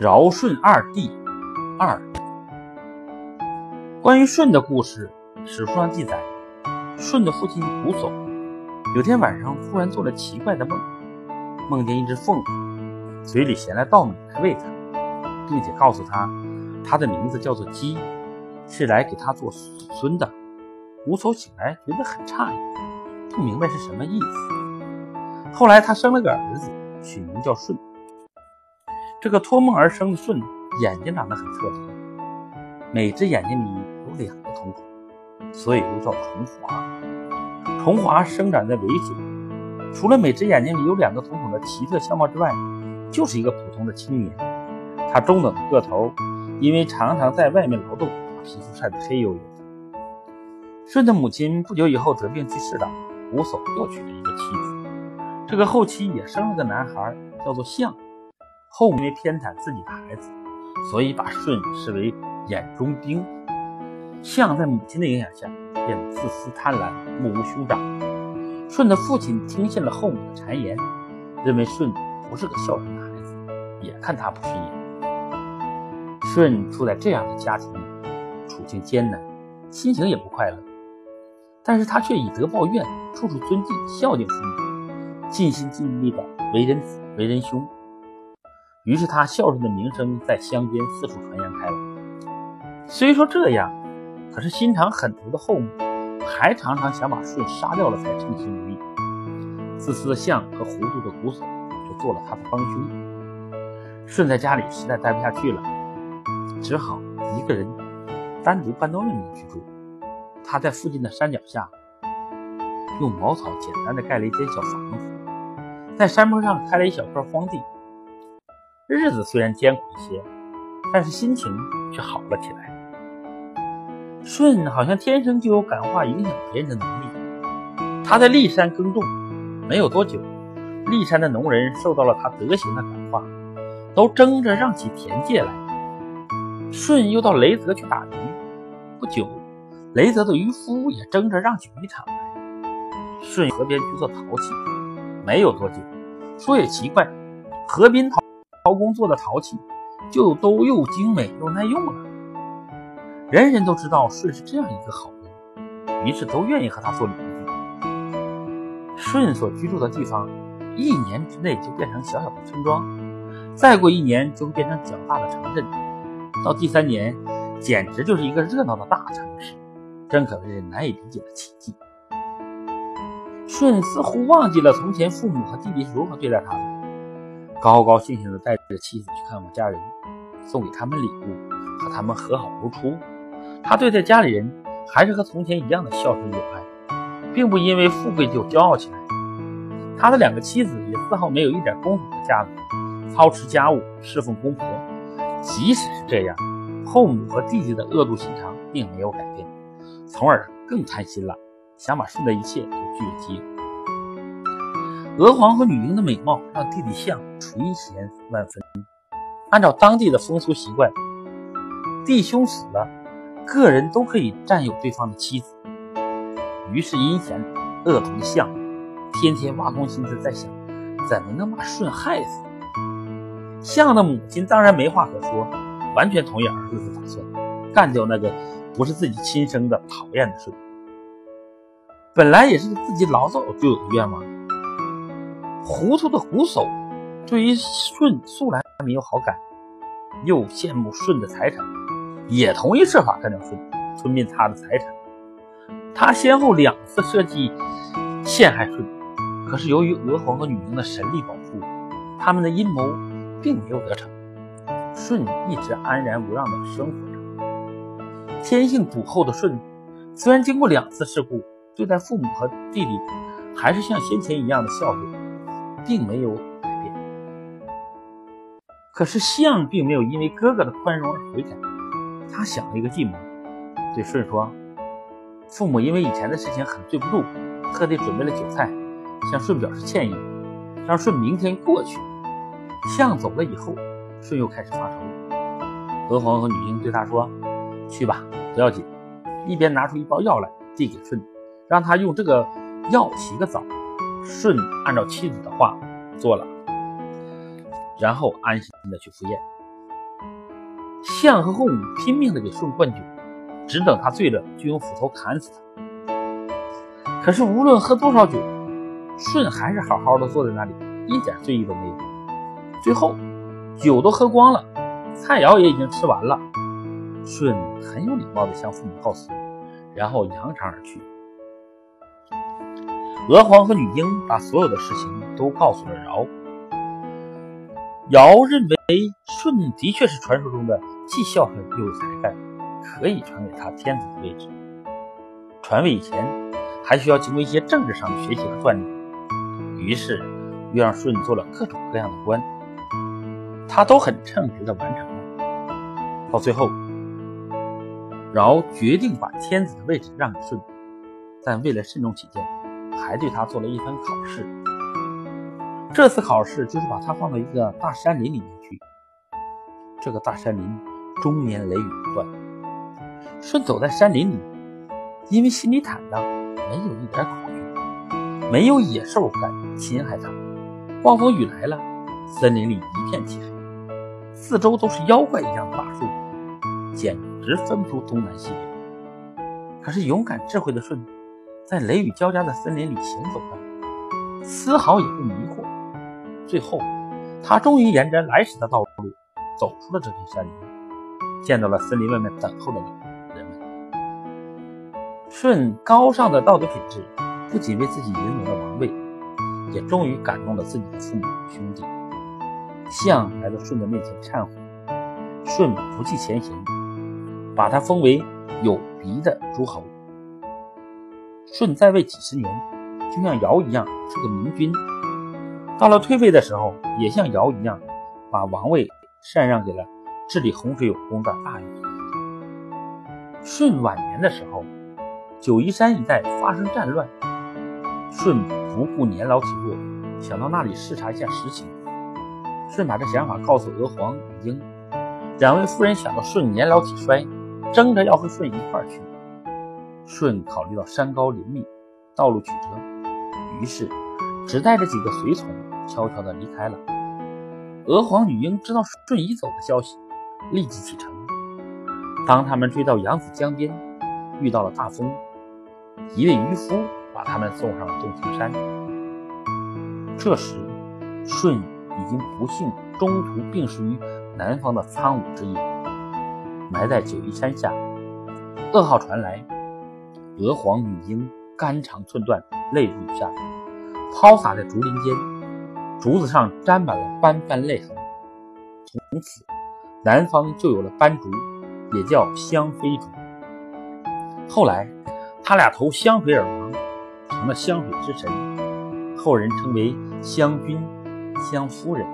尧舜二帝二。关于舜的故事，史书上记载，舜的父亲瞽叟有天晚上忽然做了奇怪的梦，梦见一只凤凰嘴里衔来稻米来喂他，并且告诉他，他的名字叫做姬，是来给他做子孙的。瞽叟醒来觉得很诧异，不明白是什么意思。后来他生了个儿子，取名叫舜。这个托梦而生的舜，眼睛长得很特别，每只眼睛里有两个瞳孔，所以又叫重华。重华生长在渭水，除了每只眼睛里有两个瞳孔的奇特相貌之外，就是一个普通的青年。他中等的个头，因为常常在外面劳动，把皮肤晒得黑黝黝的。舜的母亲不久以后得病去世了，瞽叟又娶了一个妻子，这个后妻也生了个男孩，叫做象。后因为偏袒自己的孩子，所以把舜视为眼中钉。象在母亲的影响下变得自私贪婪、目无兄长。舜的父亲听信了后母的谗言，认为舜不是个孝顺的孩子，也看他不顺眼。舜处在这样的家庭里，处境艰难，心情也不快乐。但是他却以德报怨，处处尊敬孝敬父母，尽心尽力的为人子、为人兄。于是他孝顺的名声在乡间四处传扬开了。虽说这样，可是心肠狠毒的后母还常常想把舜杀掉了才称心如意。自私的象和糊涂的瞽叟就做了他的帮凶。舜在家里实在待不下去了，只好一个人单独搬到外面去住。他在附近的山脚下用茅草简单的盖了一间小房子，在山坡上开了一小块荒地。日子虽然艰苦一些，但是心情却好了起来。舜好像天生就有感化影响别人的能力。他在骊山耕种，没有多久，骊山的农人受到了他德行的感化，都争着让起田界来。舜又到雷泽去打鱼，不久，雷泽的渔夫也争着让起渔场来。舜河边去做陶器，没有多久，说也奇怪，河边陶。陶工做的陶器就都又精美又耐用了，人人都知道舜是这样一个好人，于是都愿意和他做邻居。舜所居住的地方，一年之内就变成小小的村庄，再过一年就会变成较大的城镇，到第三年，简直就是一个热闹的大城市，真可谓是难以理解的奇迹。舜似乎忘记了从前父母和弟弟是如何对待他的。高高兴兴地带着妻子去看望家人，送给他们礼物，和他们和好如初。他对待家里人还是和从前一样的孝顺有爱，并不因为富贵就骄傲起来。他的两个妻子也丝毫没有一点公主的架子，操持家务，侍奉公婆。即使是这样，后母和弟弟的恶毒心肠并没有改变，从而更贪心了，想把舜的一切都拒绝。娥皇和女英的美貌让弟弟象垂涎万分。按照当地的风俗习惯，弟兄死了，个人都可以占有对方的妻子。于是阴险恶毒的象天天挖空心思在想，怎么能把舜害死。象的母亲当然没话可说，完全同意儿子的打算，干掉那个不是自己亲生的讨厌的舜。本来也是自己老早就有的愿望。糊涂的瞽叟对于舜素来没有好感，又羡慕舜的财产，也同意设法干掉舜，吞并他的财产。他先后两次设计陷害舜，可是由于娥皇和女英的神力保护，他们的阴谋并没有得逞。舜一直安然无恙地生活着。天性笃厚的舜，虽然经过两次事故，对待父母和弟弟还是像先前一样的孝顺。并没有改变，可是象并没有因为哥哥的宽容而悔改。他想了一个计谋，对舜说：“父母因为以前的事情很对不住，特地准备了酒菜，向舜表示歉意，让舜明天过去。”象走了以后，舜又开始发愁。娥皇和女英对他说：“去吧，不要紧。”一边拿出一包药来递给舜，让他用这个药洗个澡。舜按照妻子的话做了，然后安心的去赴宴。象和后母拼命的给舜灌酒，只等他醉了就用斧头砍死他。可是无论喝多少酒，舜还是好好的坐在那里，一点醉意都没有。最后，酒都喝光了，菜肴也已经吃完了。舜很有礼貌的向父母告辞，然后扬长而去。娥皇和女英把所有的事情都告诉了尧。尧认为舜的确是传说中的既孝顺又有才干，可以传给他天子的位置。传位以前，还需要经过一些政治上的学习和锻炼。于是，又让舜做了各种各样的官，他都很称职地完成了。到最后，尧决定把天子的位置让给舜，但为了慎重起见，还对他做了一番考试。这次考试就是把他放到一个大山林里面去。这个大山林终年雷雨不断。舜走在山林里，因为心里坦荡，没有一点恐惧，没有野兽敢侵害他。暴风雨来了，森林里一片漆黑，四周都是妖怪一样的大树，简直分不出东南西北。可是勇敢智慧的舜，在雷雨交加的森林里行走着，丝毫也不迷惑。最后，他终于沿着来时的道路走出了这片山林，见到了森林外面等候的人们。舜高尚的道德品质，不仅为自己赢得了王位，也终于感动了自己的父母兄弟。象来到舜的面前忏悔，舜不计前嫌，把他封为有鼻的诸侯。舜在位几十年，就像尧一样是个明君。到了退位的时候，也像尧一样，把王位禅让给了治理洪水有功的大禹。舜晚年的时候，九嶷山一带发生战乱，舜不顾年老体弱，想到那里视察一下实情。舜把这想法告诉娥皇、女英，两位夫人想到舜年老体衰，争着要和舜一块儿去。舜考虑到山高林密，道路曲折，于是。只带着几个随从，悄悄地离开了。娥皇、女英知道舜已走的消息，立即启程。当他们追到扬子江边，遇到了大风，一位渔夫把他们送上了洞庭山。这时，舜已经不幸中途病逝于南方的苍梧之野，埋在九嶷山下。噩耗传来，娥皇、女英肝肠寸断，泪如雨下。抛洒在竹林间，竹子上沾满了斑斑泪痕。从此，南方就有了斑竹，也叫香妃竹。后来，他俩投香水而亡，成了香水之神，后人称为香君、香夫人。